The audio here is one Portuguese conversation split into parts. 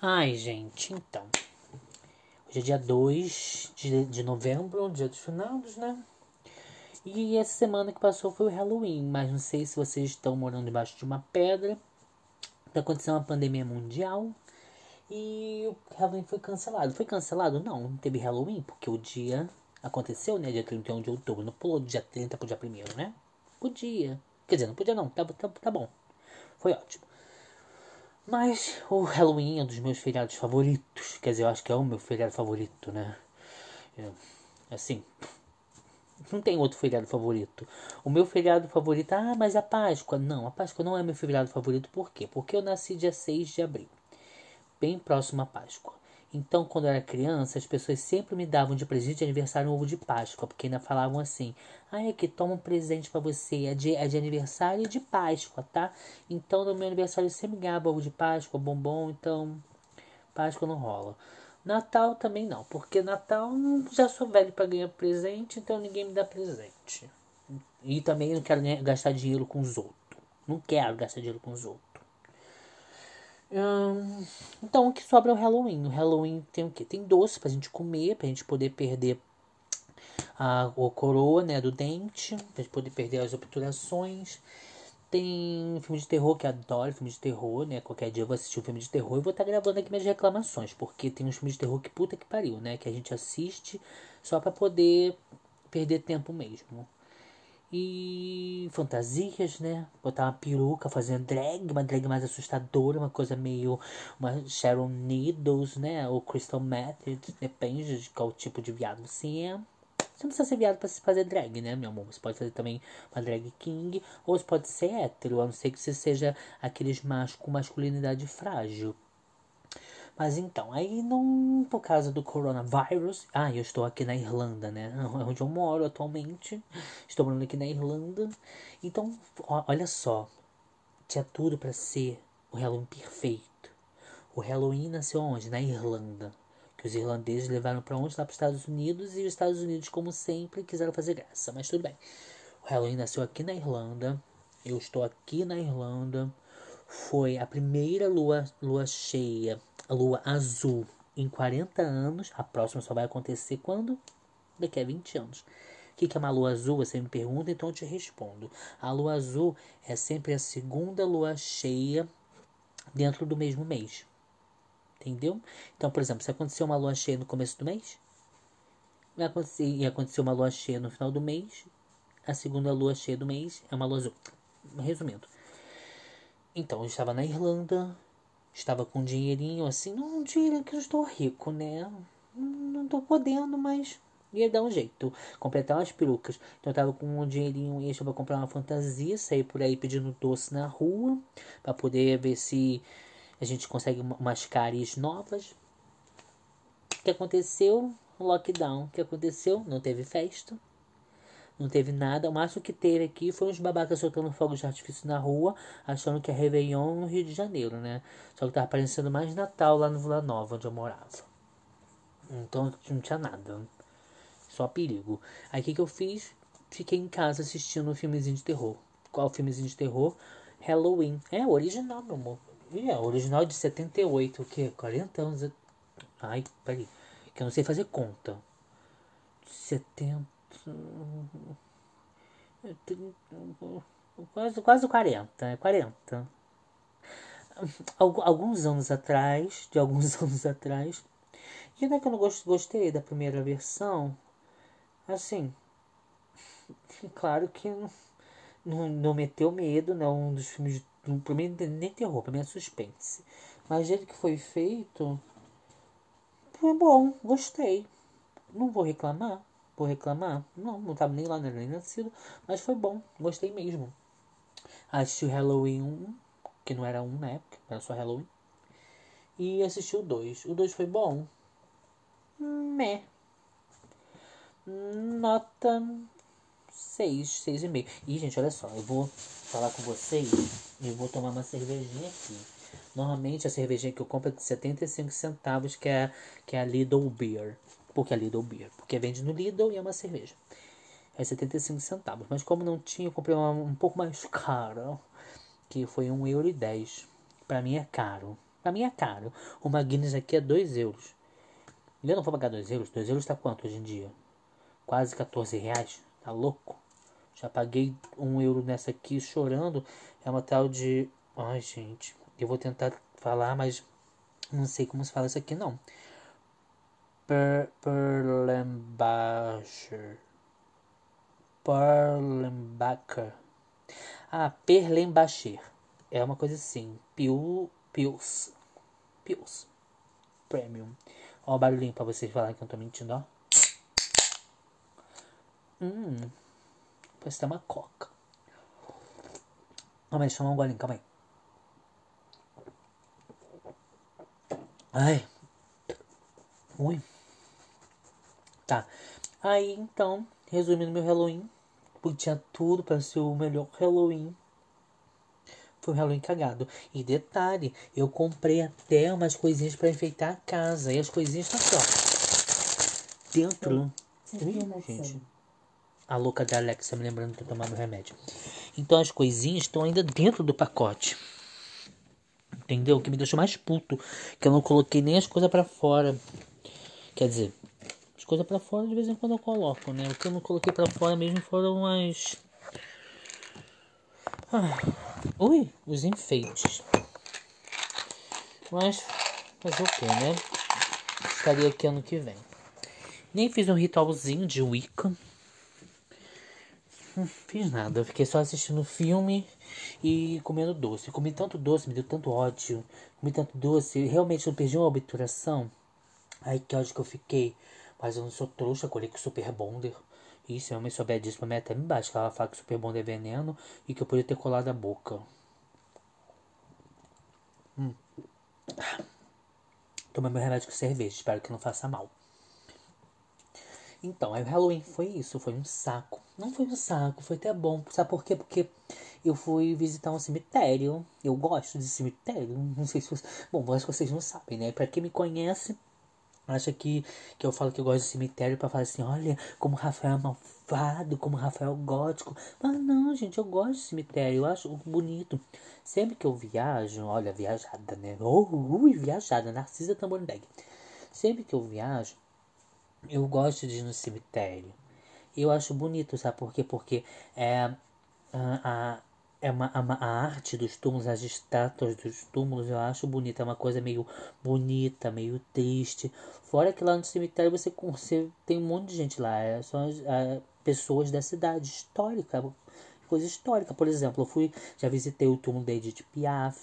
Ai, gente, então. Hoje é dia 2 de, de novembro, dia dos finados, né? E essa semana que passou foi o Halloween, mas não sei se vocês estão morando debaixo de uma pedra. Tá acontecendo uma pandemia mundial. E o Halloween foi cancelado. Foi cancelado? Não, não teve Halloween, porque o dia aconteceu, né? Dia 31 de outubro. Não pulou do dia 30 pro dia 1 né? Podia. Quer dizer, não podia não. Tá, tá, tá bom. Foi ótimo. Mas o Halloween é um dos meus feriados favoritos. Quer dizer, eu acho que é o meu feriado favorito, né? É, assim, não tem outro feriado favorito. O meu feriado favorito, ah, mas a Páscoa. Não, a Páscoa não é meu feriado favorito. Por quê? Porque eu nasci dia 6 de abril, bem próximo à Páscoa. Então, quando eu era criança, as pessoas sempre me davam de presente de aniversário um ovo de Páscoa, porque ainda falavam assim: ah, é que toma um presente para você, é de, é de aniversário e de Páscoa, tá? Então, no meu aniversário eu sempre ganhava ovo de Páscoa, bombom, então Páscoa não rola. Natal também não, porque Natal já sou velho para ganhar presente, então ninguém me dá presente. E também não quero gastar dinheiro com os outros. Não quero gastar dinheiro com os outros. Hum, então o que sobra é o Halloween. O Halloween tem o que? Tem doce pra gente comer, pra gente poder perder a, a coroa né, do dente, pra gente poder perder as obturações. Tem filme de terror que adoro, filme de terror, né? Qualquer dia eu vou assistir um filme de terror e vou estar tá gravando aqui minhas reclamações, porque tem uns filmes de terror que puta que pariu, né? Que a gente assiste só para poder perder tempo mesmo. E fantasias, né? Botar uma peruca, fazer drag, uma drag mais assustadora, uma coisa meio. Uma Sharon Needles, né? Ou Crystal Method, depende de qual tipo de viado você é. Você não precisa ser viado pra se fazer drag, né, meu amor? Você pode fazer também uma drag king, ou você pode ser hétero, a não ser que você seja aqueles machos com masculinidade frágil. Mas então, aí não por causa do coronavírus. Ah, eu estou aqui na Irlanda, né? Onde eu moro atualmente. Estou morando aqui na Irlanda. Então, olha só. Tinha tudo para ser o Halloween perfeito. O Halloween nasceu onde? Na Irlanda que os irlandeses levaram para onde? Lá para os Estados Unidos e os Estados Unidos, como sempre, quiseram fazer graça. Mas tudo bem. O Halloween nasceu aqui na Irlanda. Eu estou aqui na Irlanda. Foi a primeira lua, lua cheia, lua azul, em 40 anos. A próxima só vai acontecer quando? Daqui a 20 anos. O que é uma lua azul? Você me pergunta, então eu te respondo. A lua azul é sempre a segunda lua cheia dentro do mesmo mês. Entendeu? Então, por exemplo, se acontecer uma lua cheia no começo do mês, e acontecer uma lua cheia no final do mês, a segunda lua cheia do mês é uma lua azul. Resumindo. Então, eu estava na Irlanda, estava com um dinheirinho assim, não dinheiro que eu estou rico, né? Não estou podendo, mas ia dar um jeito. Completar umas perucas. Então eu tava com um dinheirinho extra para comprar uma fantasia, sair por aí pedindo doce na rua, para poder ver se a gente consegue umas caries novas. O que aconteceu? Lockdown. O que aconteceu? Não teve festa. Não teve nada. O máximo que teve aqui foi uns babacas soltando fogos de artifício na rua, achando que é Réveillon no Rio de Janeiro, né? Só que tava parecendo mais Natal lá no Vila Nova, onde eu morava. Então não tinha nada. Só perigo. Aí o que, que eu fiz? Fiquei em casa assistindo um filmezinho de terror. Qual filmezinho de terror? Halloween. É original, meu amor. E é original de 78, o que? 40 anos. Ai, peraí. Que eu não sei fazer conta. 70. Quase, quase 40, é 40. Alguns anos atrás, de alguns anos atrás. E não é que eu não gostei da primeira versão. Assim. Claro que não, não, meteu medo, né? Um dos filmes Pra mim nem terror, pra mim é suspense. Mas jeito que foi feito. Foi bom, gostei. Não vou reclamar. Vou reclamar? Não, não tava nem lá, não era nem nascido. Mas foi bom, gostei mesmo. Assisti o Halloween 1, que não era um na época, era só Halloween. E assisti o 2. O 2 foi bom? Meh. Nota 6, 6,5. E, gente, olha só, eu vou falar com vocês e vou tomar uma cervejinha aqui. Normalmente a cervejinha que eu compro é de 75 centavos, que é, que é a Lidl Beer. Por que a Lidl Beer? Porque vende no Lidl e é uma cerveja. É 75 centavos. Mas como não tinha, eu comprei uma um pouco mais cara, que foi 1,10€. Pra mim é caro. Pra mim é caro. Uma Guinness aqui é 2 euros. Eu não vou pagar 2 euros. 2 euros tá quanto hoje em dia? Quase 14 reais. Tá louco? Já paguei 1 um euro nessa aqui chorando. É uma tal de. Ai, gente. Eu vou tentar falar, mas não sei como se fala isso aqui não. Per Perlenbacher. Perlenbacher. Ah, Perlenbacher. É uma coisa assim. Pil, Pils. Pils. Premium. Ó o barulhinho pra vocês falarem que eu tô mentindo, ó. Hum. Parece ter uma coca. Calma aí, deixa eu tomar um golinho, calma aí. Ai. Ui. Tá. Aí, então, resumindo meu Halloween. Porque tinha tudo para ser o melhor Halloween. Foi um Halloween cagado. E detalhe, eu comprei até umas coisinhas para enfeitar a casa. E as coisinhas estão aqui, ó. Dentro. Ih, gente. A louca da Alexa me lembrando de eu tomar meu remédio. Então as coisinhas estão ainda dentro do pacote. Entendeu? O que me deixou mais puto. Que eu não coloquei nem as coisas para fora. Quer dizer, as coisas para fora de vez em quando eu coloco, né? O que eu não coloquei para fora mesmo foram as. Ah, ui, os enfeites. Mas fazer o que, né? Estaria aqui ano que vem. Nem fiz um ritualzinho de Wicca. Não fiz nada, eu fiquei só assistindo filme e comendo doce. comi tanto doce, me deu tanto ódio. Comi tanto doce, realmente eu perdi uma obturação. Ai, que ódio que eu fiquei. Mas eu não sou trouxa, colhei com Super Bonder. E se a mãe souber disso, pra mim até me bate. Que ela fala que Super Bonder é veneno e que eu podia ter colado a boca. Hum. Tomei meu remédio com cerveja, espero que não faça mal. Então, aí o Halloween foi isso, foi um saco. Não foi um saco, foi até bom. Sabe por quê? Porque eu fui visitar um cemitério. Eu gosto de cemitério. Não sei se vocês. Bom, acho que vocês não sabem, né? Pra quem me conhece, acha que, que eu falo que eu gosto de cemitério para falar assim: olha, como Rafael é malvado, como Rafael é gótico. Mas não, gente, eu gosto de cemitério, eu acho bonito. Sempre que eu viajo, olha, viajada, né? Oh, ui, viajada, Narcisa Tamborindeg. Sempre que eu viajo eu gosto de ir no cemitério. Eu acho bonito, sabe por quê? Porque é a, é uma, a, a arte dos túmulos, as estátuas dos túmulos, eu acho bonita. É uma coisa meio bonita, meio triste. Fora que lá no cemitério você, você tem um monte de gente lá. É, são as, é, pessoas da cidade histórica, coisa histórica. Por exemplo, eu fui, já visitei o túmulo da Edith Piaf.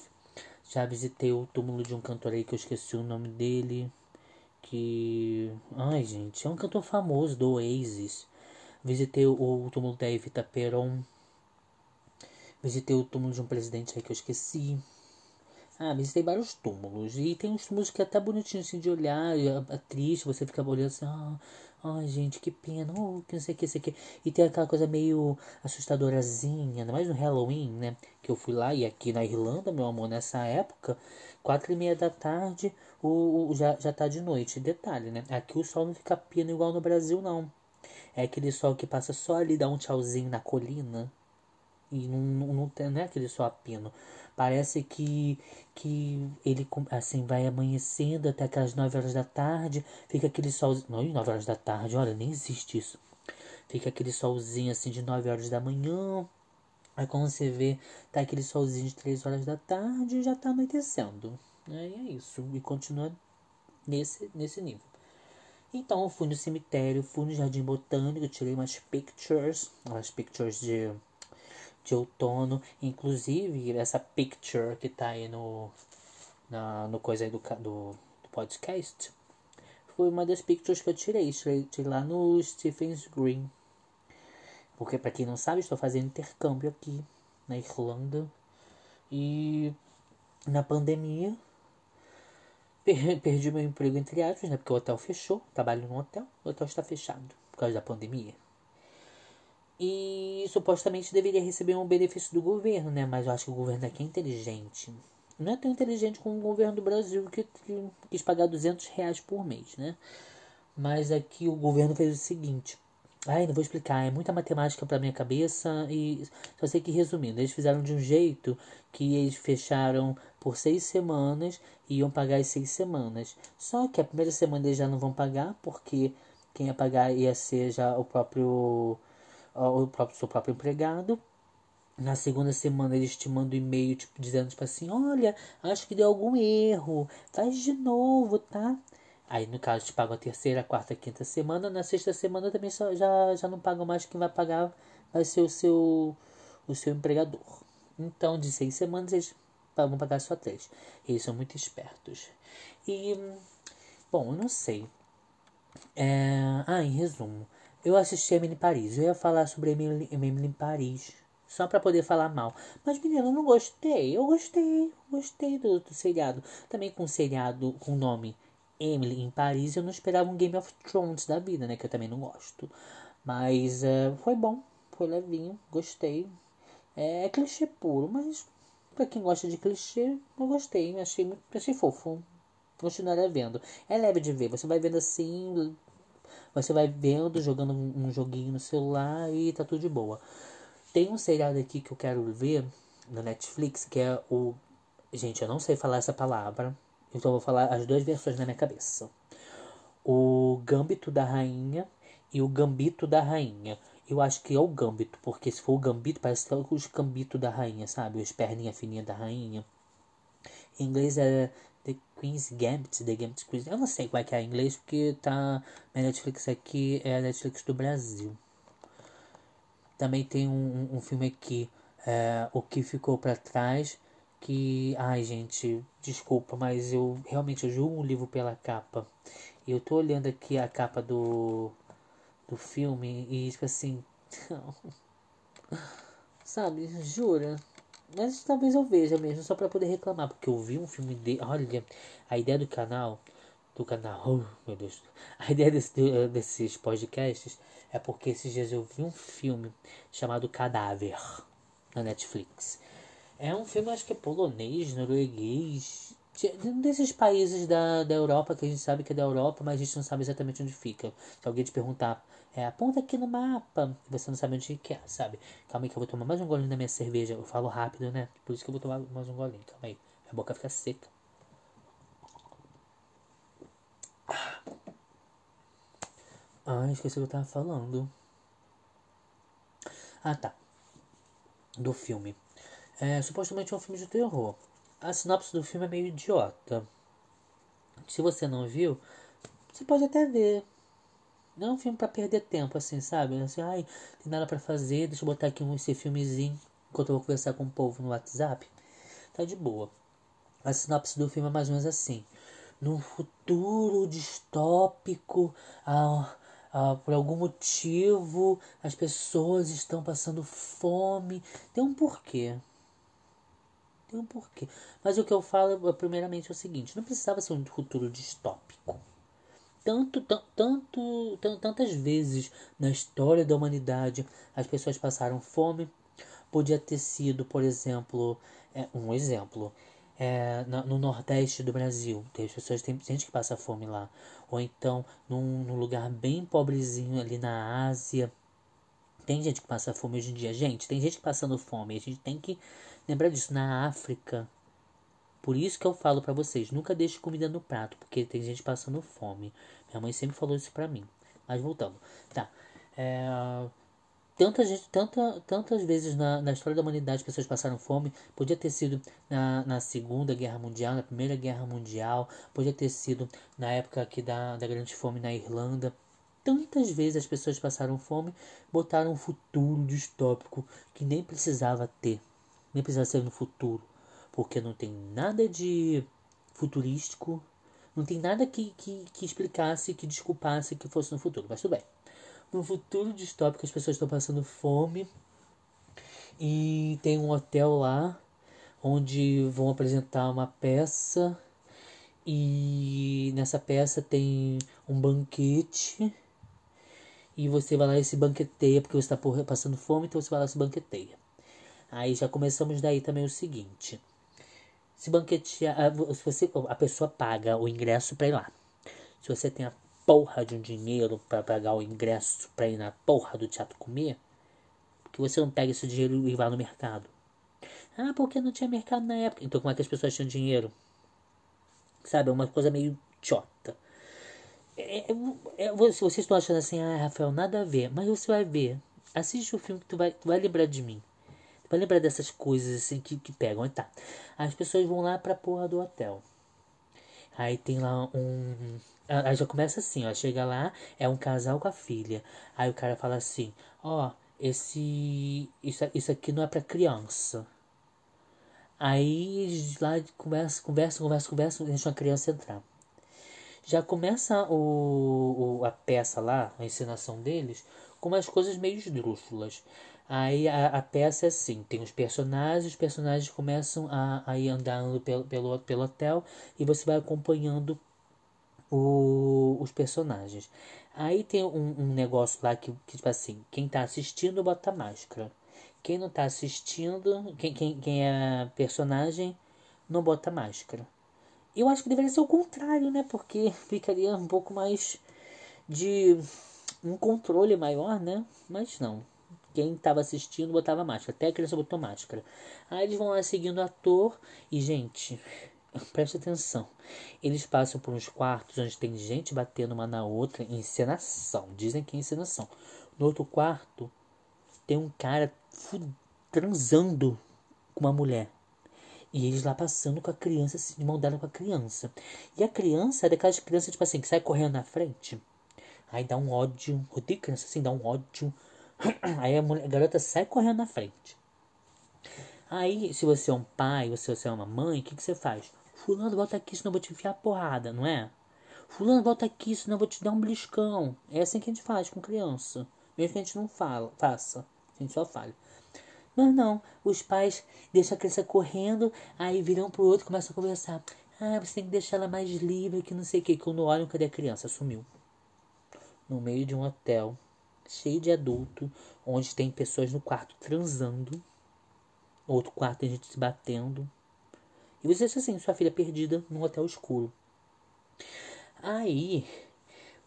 Já visitei o túmulo de um cantor aí que eu esqueci o nome dele que. Ai, gente, é um cantor famoso do Oasis. Visitei o, túmulo da Evita Peron. Visitei o túmulo de um presidente aí que eu esqueci. Ah, visitei vários túmulos. E tem uns túmulos que é até bonitinho assim de olhar. É, é triste, você fica olhando assim. Ah, ai, gente, que pena. Oh, que não sei o que, sei que. E tem aquela coisa meio assustadorazinha. Ainda mais no Halloween, né? Que eu fui lá e aqui na Irlanda, meu amor, nessa época. Quatro e meia da tarde, o, o, já, já tá de noite. Detalhe, né? Aqui o sol não fica pino igual no Brasil, não. É aquele sol que passa só ali, dá um tchauzinho na colina. E não, não, não, tem, não é aquele sol a pino. Parece que, que ele assim vai amanhecendo até aquelas 9 horas da tarde. Fica aquele solzinho. Não, 9 horas da tarde, olha, nem existe isso. Fica aquele solzinho assim de 9 horas da manhã. Aí quando você vê, tá aquele solzinho de 3 horas da tarde e já tá anoitecendo. Aí é isso. E continua nesse, nesse nível. Então eu fui no cemitério, fui no Jardim Botânico, tirei umas pictures, umas pictures de, de outono. Inclusive, essa picture que tá aí no, na, no coisa aí do, do, do podcast foi uma das pictures que eu tirei. Tirei, lá no Stephen's Green. Porque, para quem não sabe, estou fazendo intercâmbio aqui na Irlanda. E na pandemia, perdi meu emprego, entre aspas, né? Porque o hotel fechou. Trabalho no hotel, o hotel está fechado por causa da pandemia. E supostamente deveria receber um benefício do governo, né? Mas eu acho que o governo aqui é inteligente. Não é tão inteligente como o governo do Brasil que, quis pagar 200 reais por mês, né? Mas aqui o governo fez o seguinte: Ai, não vou explicar, é muita matemática para minha cabeça e só sei que resumindo, eles fizeram de um jeito que eles fecharam por seis semanas e iam pagar as seis semanas. Só que a primeira semana eles já não vão pagar, porque quem ia pagar ia ser já o próprio, o próprio seu próprio empregado. Na segunda semana eles te mandam e-mail tipo, dizendo tipo assim, olha, acho que deu algum erro, faz de novo, tá? Aí no caso te pagam a terceira, quarta, quinta semana, na sexta semana também só, já, já não pagam mais, quem vai pagar vai ser o seu, o seu empregador. Então de seis semanas eles vão pagar só três. Eles são muito espertos. E, bom, eu não sei. É... Ah, em resumo, eu assisti Emily em Paris. Eu ia falar sobre Emily, Emily em Paris só para poder falar mal. Mas, menina, eu não gostei. Eu gostei. Gostei do, do seriado. Também com o seriado com o nome Emily em Paris, eu não esperava um Game of Thrones da vida, né? Que eu também não gosto. Mas uh, foi bom. Foi levinho. Gostei. É, é clichê puro, mas para quem gosta de clichê, eu gostei. Achei, achei fofo. Continuaria vendo. É leve de ver. Você vai vendo assim. Você vai vendo, jogando um joguinho no celular e tá tudo de boa. Tem um seriado aqui que eu quero ver na Netflix, que é o. Gente, eu não sei falar essa palavra, então eu vou falar as duas versões na minha cabeça: o Gambito da Rainha e o Gambito da Rainha. Eu acho que é o Gambito, porque se for o Gambito, parece que é os Gambito da Rainha, sabe? As perninhas fininhas da Rainha. Em inglês é The Queen's Gambit, The Gambit Queen. Eu não sei qual é que é em inglês, porque tá. Minha Netflix aqui é a Netflix do Brasil. Também tem um, um filme aqui, é, O Que Ficou para Trás, que, ai gente, desculpa, mas eu realmente julgo um livro pela capa. Eu tô olhando aqui a capa do, do filme e, tipo assim, sabe, jura. Mas talvez eu veja mesmo, só para poder reclamar, porque eu vi um filme de. Olha, a ideia do canal. Do canal. Oh, meu Deus. A ideia desse, desses podcasts é porque esses dias eu vi um filme chamado Cadáver na Netflix. É um filme, acho que é polonês, norueguês, desses países da, da Europa que a gente sabe que é da Europa, mas a gente não sabe exatamente onde fica. Se alguém te perguntar, é, aponta aqui no mapa, você não sabe onde que é, sabe? Calma aí que eu vou tomar mais um golinho da minha cerveja. Eu falo rápido, né? Por isso que eu vou tomar mais um golinho. Calma aí. Minha boca fica seca. Ah, esqueci o que eu tava falando. Ah, tá. Do filme. É, supostamente é um filme de terror. A sinopse do filme é meio idiota. Se você não viu, você pode até ver. Não é um filme para perder tempo, assim, sabe? Assim, ai, tem nada para fazer, deixa eu botar aqui esse filmezinho enquanto eu vou conversar com o povo no WhatsApp. Tá de boa. A sinopse do filme é mais ou menos assim. Num futuro distópico, por algum motivo as pessoas estão passando fome. Tem um porquê. Tem um porquê. Mas o que eu falo, primeiramente, é o seguinte: não precisava ser um futuro distópico. Tanto, tanto, tantas vezes na história da humanidade as pessoas passaram fome. Podia ter sido, por exemplo, é, um exemplo é, no Nordeste do Brasil. Tem pessoas, tem gente que passa fome lá. Ou então num, num, lugar bem pobrezinho ali na Ásia. Tem gente que passa fome hoje em dia. Gente, tem gente passando fome. A gente tem que lembrar disso. Na África. Por isso que eu falo para vocês, nunca deixe comida no prato, porque tem gente passando fome. Minha mãe sempre falou isso pra mim. Mas voltando. Tá. É, tantas, tanta, tantas vezes na, na história da humanidade pessoas passaram fome. Podia ter sido na, na Segunda Guerra Mundial, na Primeira Guerra Mundial, podia ter sido na época aqui da, da Grande Fome na Irlanda. Tantas vezes as pessoas passaram fome, botaram um futuro distópico que nem precisava ter, nem precisava ser no futuro, porque não tem nada de futurístico, não tem nada que, que, que explicasse, que desculpasse que fosse no futuro, mas tudo bem no futuro distópico as pessoas estão passando fome e tem um hotel lá onde vão apresentar uma peça e nessa peça tem um banquete e você vai lá e se banqueteia porque você está passando fome, então você vai lá e se banqueteia. Aí já começamos daí também o seguinte: se banquetear, se você, a pessoa paga o ingresso para ir lá. Se você tem a porra de um dinheiro para pagar o ingresso para ir na porra do teatro comer, porque você não pega esse dinheiro e vai no mercado. Ah, porque não tinha mercado na época. Então como é que as pessoas tinham dinheiro? Sabe, é uma coisa meio chota. É, é, é, vocês estão achando assim, ah, Rafael, nada a ver. Mas você vai ver. Assiste o filme que tu vai, tu vai lembrar de mim. Vai lembrar dessas coisas assim que, que pegam. Aí tá. As pessoas vão lá pra porra do hotel. Aí tem lá um. Aí já começa assim, ó. Chega lá, é um casal com a filha. Aí o cara fala assim, ó, esse. Isso, isso aqui não é pra criança. Aí eles lá conversam, conversam, conversam, conversam, deixam a criança entrar. Já começa o, o, a peça lá, a encenação deles, com umas coisas meio esdrúxulas. Aí a, a, peça é assim, tem os personagens, os personagens começam a, a ir andando pelo, pelo, pelo hotel e você vai acompanhando o, os personagens. Aí tem um, um negócio lá que, que, tipo assim, quem tá assistindo bota máscara. Quem não tá assistindo, quem, quem, quem é personagem, não bota máscara. Eu acho que deveria ser o contrário, né? Porque ficaria um pouco mais de um controle maior, né? Mas não. Quem estava assistindo botava máscara. Até a criança botou máscara. Aí eles vão lá seguindo o ator. E, gente, preste atenção. Eles passam por uns quartos onde tem gente batendo uma na outra. Encenação. Dizem que é encenação. No outro quarto, tem um cara transando com uma mulher. E eles lá passando com a criança, assim, de mão dada com a criança. E a criança é daquelas crianças, tipo assim, que sai correndo na frente. Aí dá um ódio. Odeio criança assim, dá um ódio. Aí a, mulher, a garota sai correndo na frente. Aí, se você é um pai, se você é uma mãe, o que, que você faz? Fulano, volta aqui, senão eu vou te enfiar a porrada, não é? Fulano, volta aqui, senão eu vou te dar um beliscão. É assim que a gente faz com criança. Mesmo que a gente não fala, faça. A gente só fale. Mas não, os pais deixam a criança correndo, aí viram pro outro e começam a conversar. Ah, você tem que deixar ela mais livre, que não sei o que. Quando olham, cadê a criança? Sumiu. No meio de um hotel, cheio de adulto, onde tem pessoas no quarto transando. Outro quarto tem gente se batendo. E você acha assim, sua filha perdida num hotel escuro. Aí,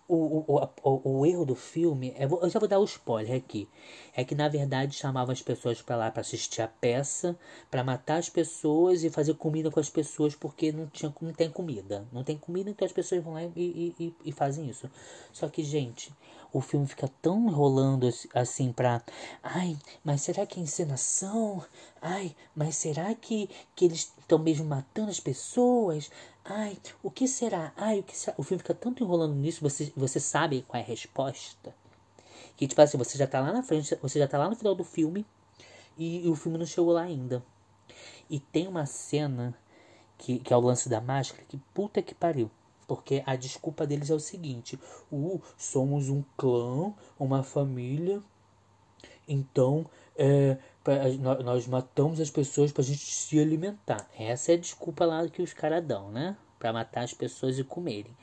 o, o, o, o, erro do filme, é, eu já vou dar o um spoiler aqui, é que na verdade chamavam as pessoas para lá para assistir a peça, para matar as pessoas e fazer comida com as pessoas porque não, tinha, não tem comida. Não tem comida, então as pessoas vão lá e, e, e fazem isso. Só que, gente, o filme fica tão enrolando assim pra. Ai, mas será que é encenação? Ai, mas será que, que eles estão mesmo matando as pessoas? Ai, o que será? Ai, o que será? O filme fica tanto enrolando nisso, você, você sabe qual é a resposta. Que tipo assim, você já tá lá na frente, você já tá lá no final do filme e, e o filme não chegou lá ainda. E tem uma cena que, que é o lance da máscara, que puta que pariu. Porque a desculpa deles é o seguinte: uh, somos um clã, uma família, então é, pra, nós, matamos as pessoas para a gente se alimentar. Essa é a desculpa lá que os caras dão, né? Para matar as pessoas e comerem.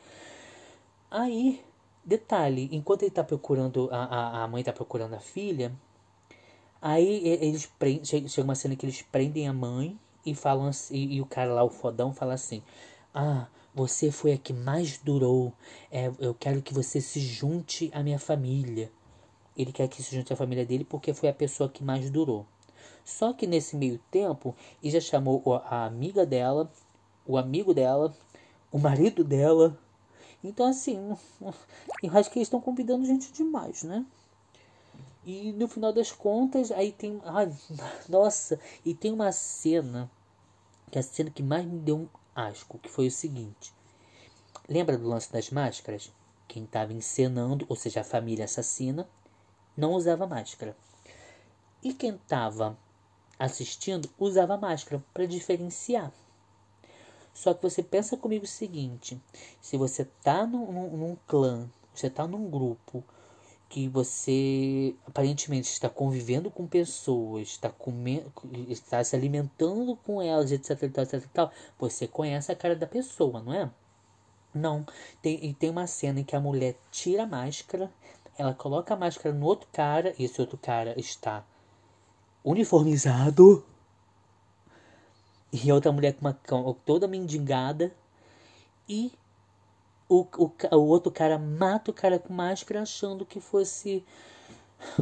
Aí, detalhe: enquanto ele tá procurando, a, a, a mãe tá procurando a filha, aí eles prendem, chega uma cena que eles prendem a mãe e falam assim, e, e o cara lá, o fodão, fala assim: Ah você foi a que mais durou. É, eu quero que você se junte à minha família. Ele quer que se junte à família dele porque foi a pessoa que mais durou. Só que nesse meio tempo, ele já chamou a amiga dela, o amigo dela, o marido dela. Então, assim, eu acho que eles estão convidando gente demais, né? E no final das contas, aí tem. Ai, nossa! E tem uma cena, que é a cena que mais me deu asco, que foi o seguinte. Lembra do lance das máscaras? Quem estava encenando, ou seja, a família assassina, não usava máscara. E quem estava assistindo usava máscara para diferenciar. Só que você pensa comigo o seguinte: se você tá num, num, num clã, você tá num grupo que você aparentemente está convivendo com pessoas, está comendo, está se alimentando com elas, etc, etc, etc, você conhece a cara da pessoa, não é? Não. Tem, e tem uma cena em que a mulher tira a máscara, ela coloca a máscara no outro cara, e esse outro cara está uniformizado. E a outra mulher com uma toda mendigada. E o, o, o outro cara mata o cara com máscara achando que fosse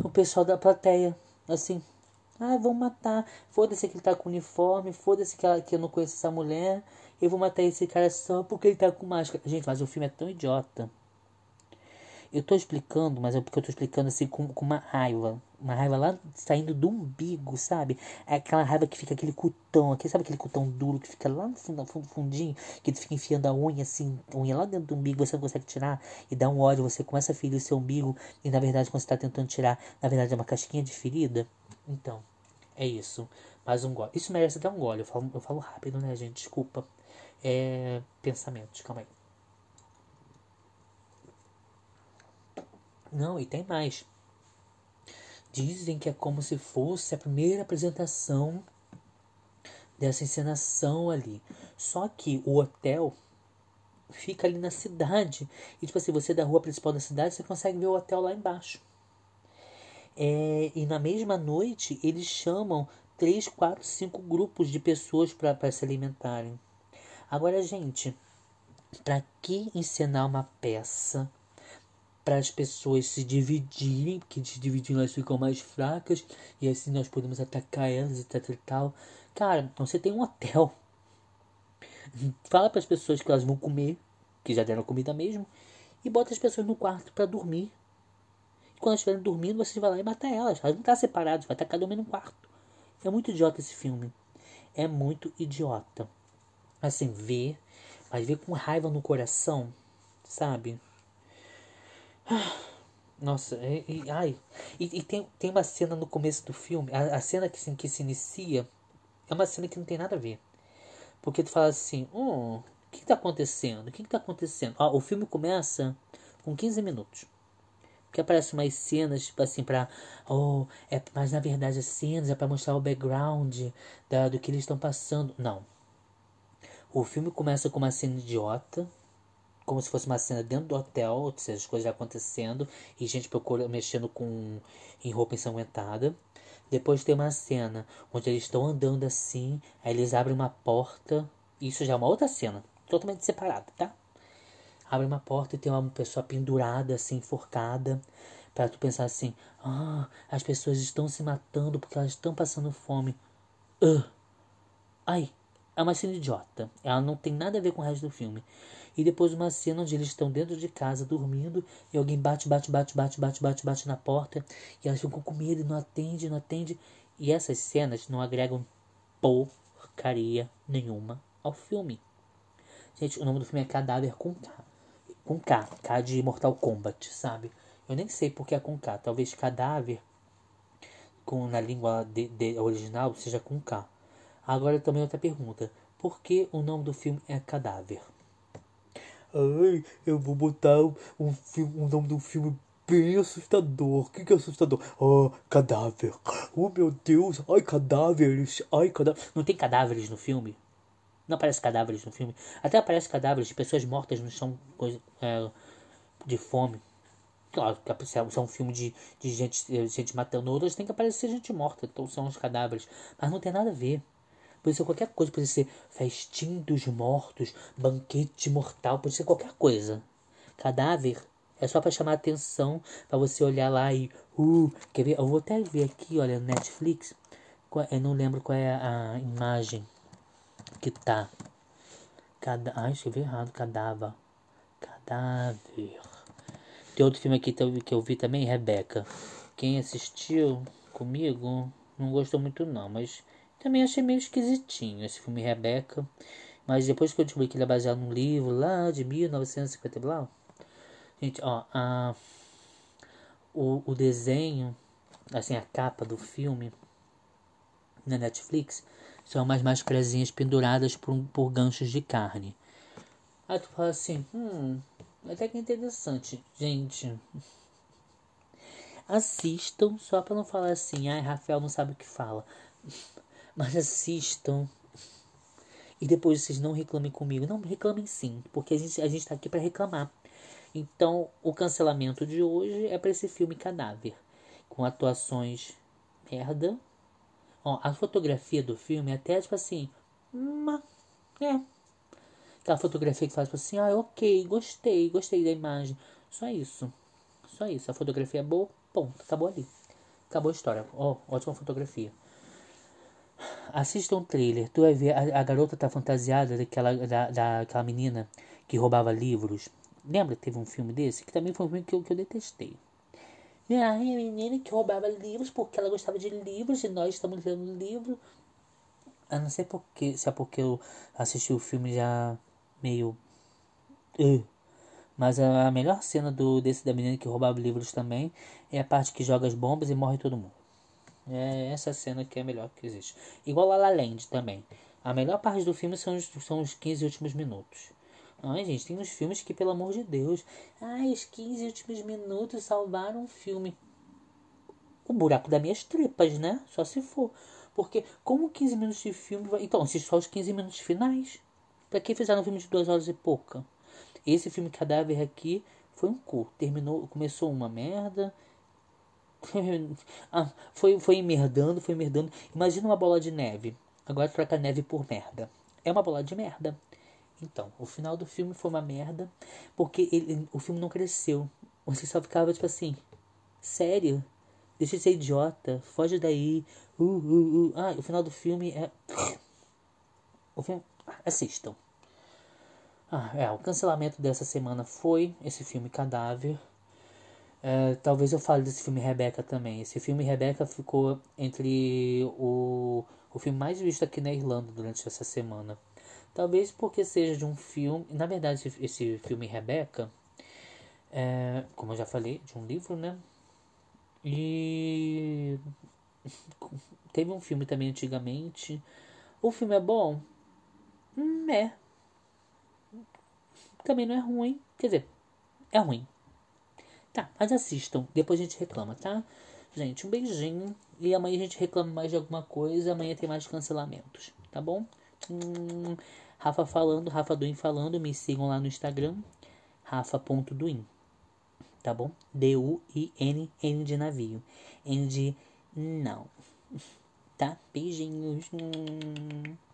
o pessoal da plateia. Assim, Ah, vão matar. Foda-se que ele tá com uniforme. Foda-se que, ela, que eu não conheço essa mulher. Eu vou matar esse cara só porque ele tá com máscara. Gente, mas o filme é tão idiota. Eu tô explicando, mas é porque eu tô explicando assim com, com uma raiva. Uma raiva lá saindo do umbigo, sabe? É aquela raiva que fica aquele cutão aqui, sabe aquele cutão duro que fica lá no fundo, fundo fundinho, que tu fica enfiando a unha assim, a unha lá dentro do umbigo, você não consegue tirar, e dá um ódio, você começa a ferir o seu umbigo, e na verdade quando você tá tentando tirar, na verdade é uma casquinha de ferida. Então, é isso. Mais um gole. Isso merece até um gole. Eu falo, eu falo rápido, né, gente? Desculpa. É. Pensamentos, calma aí. Não, e tem mais. Dizem que é como se fosse a primeira apresentação dessa encenação ali. Só que o hotel fica ali na cidade. E tipo assim, você da rua principal da cidade, você consegue ver o hotel lá embaixo. É, e na mesma noite eles chamam três, quatro, cinco grupos de pessoas para se alimentarem. Agora, gente, para que encenar uma peça para as pessoas se dividirem, porque se dividindo elas ficam mais fracas e assim nós podemos atacar elas, e tal. Cara, você tem um hotel. Fala para as pessoas que elas vão comer, que já deram comida mesmo, e bota as pessoas no quarto para dormir. E quando elas estiverem dormindo, você vai lá e mata elas. Elas não estão separadas, vai estar cada uma no quarto. É muito idiota esse filme. É muito idiota. Assim, ver, mas ver com raiva no coração, sabe? Nossa, e, e ai. E, e, tem, tem uma cena no começo do filme, a, a cena que, assim, que se inicia é uma cena que não tem nada a ver. Porque tu fala assim, hum, o que, que tá acontecendo? O que, que tá acontecendo? Ó, o filme começa com 15 minutos. Porque aparecem umas cenas, tipo assim, pra. Oh, é, mas na verdade as cenas é pra mostrar o background da, do que eles estão passando. Não. O filme começa com uma cena idiota, como se fosse uma cena dentro do hotel, ou seja, as coisas acontecendo e gente procura, mexendo com em roupa ensanguentada. Depois tem uma cena onde eles estão andando assim, aí eles abrem uma porta. Isso já é uma outra cena, totalmente separada, tá? Abre uma porta e tem uma pessoa pendurada, assim, enforcada. Para tu pensar assim: ah, as pessoas estão se matando porque elas estão passando fome. Uh. Ai, é uma cena idiota. Ela não tem nada a ver com o resto do filme. E depois uma cena onde eles estão dentro de casa dormindo e alguém bate, bate, bate, bate, bate, bate, bate na porta e elas ficam com medo e não atende, não atende. E essas cenas não agregam porcaria nenhuma ao filme. Gente, o nome do filme é Cadáver com K. Com K, K de Mortal Kombat, sabe? Eu nem sei porque é com K. Talvez cadáver com, na língua de, de original seja com K. Agora também outra pergunta. Por que o nome do filme é Cadáver? Ai, eu vou botar um, filme, um nome do filme bem assustador. O que, que é assustador? Ah, cadáver. Oh meu Deus, ai cadáveres, ai cadáveres. Não tem cadáveres no filme? Não aparece cadáveres no filme. Até aparece cadáveres de pessoas mortas no chão coisa, é, de fome. Claro, que se é um filme de, de gente, gente matando outras, tem que aparecer gente morta. Então são os cadáveres. Mas não tem nada a ver. Pode ser qualquer coisa, pode ser festim dos mortos, banquete mortal, pode ser qualquer coisa. Cadáver é só para chamar atenção, para você olhar lá e uh, quer ver? Eu vou até ver aqui, olha, no Netflix. Eu não lembro qual é a imagem que tá. Cada, ai, escrevi errado, cadáver. Cadáver. Tem outro filme aqui que eu vi também, Rebeca. Quem assistiu comigo não gostou muito não, mas também achei meio esquisitinho esse filme Rebeca. Mas depois que eu descobri que ele é baseado num livro lá de 1950 e blá. Gente, ó, a, o, o desenho, assim, a capa do filme na Netflix são umas máscarazinhas penduradas por, por ganchos de carne. Aí tu fala assim, hum, até que interessante. Gente, assistam só pra não falar assim, ai, Rafael não sabe o que fala. Mas assistam. E depois vocês não reclamem comigo. Não, reclamem sim, porque a gente, a gente tá aqui para reclamar. Então, o cancelamento de hoje é para esse filme Cadáver. Com atuações merda. Ó, a fotografia do filme é até tipo assim. Uma, é. Aquela fotografia que faz tipo assim, ah, ok, gostei, gostei da imagem. Só isso. Só isso. A fotografia é boa, ponto. Acabou ali. Acabou a história. Ó, ótima fotografia. Assista um trailer. Tu vai ver, a, a garota tá fantasiada daquela, da, daquela menina que roubava livros. Lembra teve um filme desse? Que também foi um filme que eu, que eu detestei. E a menina que roubava livros porque ela gostava de livros e nós estamos lendo livro. Eu não sei porque, se é porque eu assisti o filme já meio. Uh. Mas a, a melhor cena do desse da menina que roubava livros também é a parte que joga as bombas e morre todo mundo. É essa cena que é a melhor que existe. Igual a La Land também. A melhor parte do filme são os, são os 15 últimos minutos. Ai, gente, tem uns filmes que, pelo amor de Deus, ai, os 15 últimos minutos salvaram o filme. O buraco das minhas tripas, né? Só se for. Porque, como 15 minutos de filme. Vai... Então, assiste só os 15 minutos finais. Pra que fizeram um filme de 2 horas e pouca? Esse filme Cadáver aqui foi um curto. Terminou, começou uma merda. ah, foi, foi merdando, foi merdando. Imagina uma bola de neve. Agora troca neve por merda. É uma bola de merda. Então, o final do filme foi uma merda, porque ele, o filme não cresceu. Você só ficava tipo assim, sério? Deixa de ser idiota, foge daí. Uh, uh, uh. Ah, o final do filme é. O filme. Assistam. Ah, é, o cancelamento dessa semana foi esse filme Cadáver. É, talvez eu fale desse filme Rebeca também. Esse filme Rebeca ficou entre o, o filme mais visto aqui na Irlanda durante essa semana. Talvez porque seja de um filme. Na verdade, esse, esse filme Rebeca, é, como eu já falei, de um livro, né? E teve um filme também antigamente. O filme é bom? Hum, é. Também não é ruim. Quer dizer, é ruim. Tá, mas assistam. Depois a gente reclama, tá? Gente, um beijinho. E amanhã a gente reclama mais de alguma coisa. Amanhã tem mais cancelamentos, tá bom? Hum, Rafa falando, Rafa Duin falando, me sigam lá no Instagram, rafa.duin, tá bom? D-U-I-N, N de navio, N de não, tá? Beijinhos. Hum.